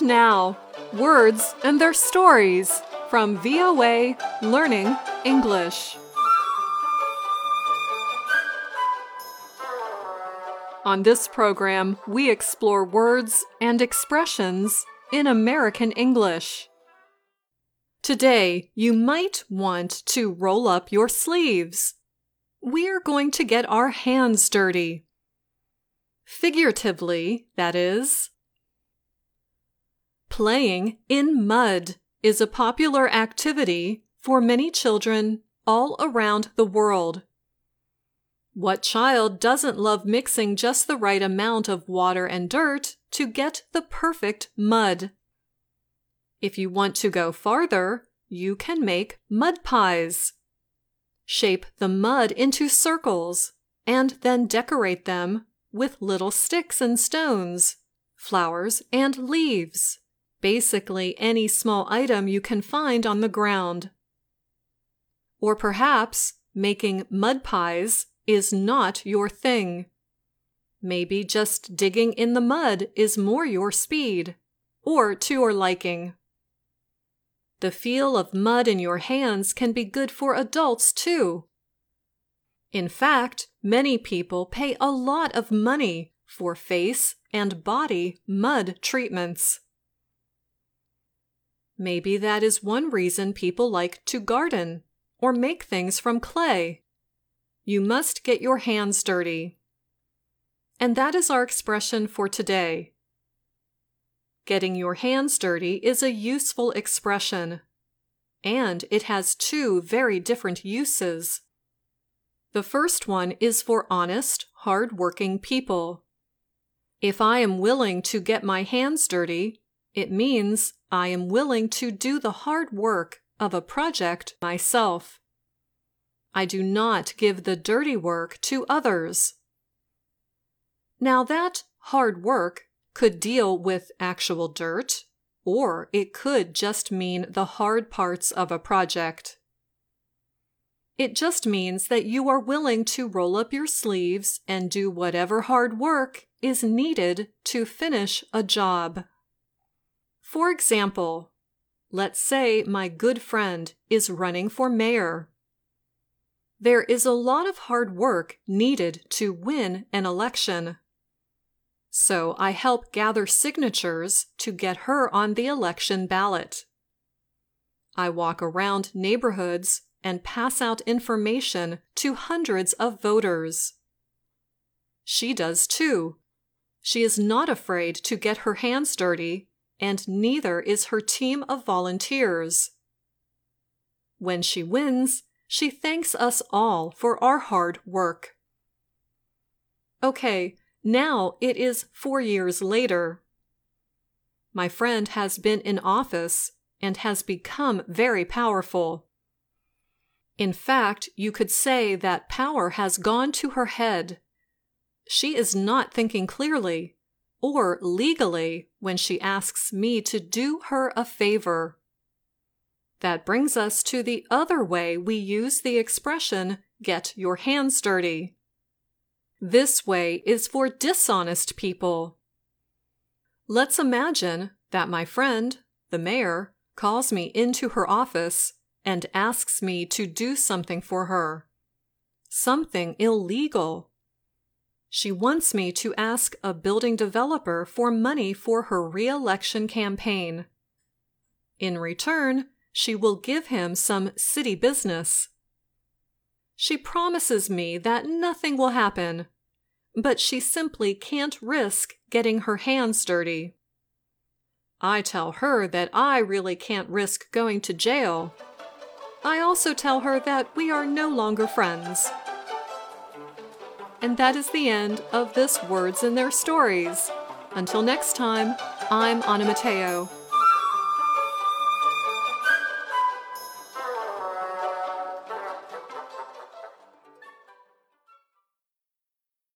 And now, words and their stories from VOA Learning English. On this program, we explore words and expressions in American English. Today, you might want to roll up your sleeves. We're going to get our hands dirty. Figuratively, that is. Playing in mud is a popular activity for many children all around the world. What child doesn't love mixing just the right amount of water and dirt to get the perfect mud? If you want to go farther, you can make mud pies. Shape the mud into circles and then decorate them with little sticks and stones, flowers and leaves basically any small item you can find on the ground. Or perhaps making mud pies is not your thing. Maybe just digging in the mud is more your speed, or to your liking. The feel of mud in your hands can be good for adults too. In fact, many people pay a lot of money for face and body mud treatments. Maybe that is one reason people like to garden or make things from clay. You must get your hands dirty. And that is our expression for today. Getting your hands dirty is a useful expression, and it has two very different uses. The first one is for honest, hard-working people. If I am willing to get my hands dirty, it means I am willing to do the hard work of a project myself. I do not give the dirty work to others. Now, that hard work could deal with actual dirt, or it could just mean the hard parts of a project. It just means that you are willing to roll up your sleeves and do whatever hard work is needed to finish a job. For example, let's say my good friend is running for mayor. There is a lot of hard work needed to win an election. So I help gather signatures to get her on the election ballot. I walk around neighborhoods and pass out information to hundreds of voters. She does too. She is not afraid to get her hands dirty and neither is her team of volunteers. When she wins, she thanks us all for our hard work. Okay, now it is four years later. My friend has been in office and has become very powerful. In fact, you could say that power has gone to her head. She is not thinking clearly or legally when she asks me to do her a favor. That brings us to the other way we use the expression, get your hands dirty. This way is for dishonest people. Let's imagine that my friend, the mayor, calls me into her office and asks me to do something for her. Something illegal she wants me to ask a building developer for money for her re-election campaign. In return, she will give him some city business. She promises me that nothing will happen, but she simply can't risk getting her hands dirty. I tell her that I really can't risk going to jail. I also tell her that we are no longer friends. And that is the end of this Words and Their Stories. Until next time, I'm Anna Matteo.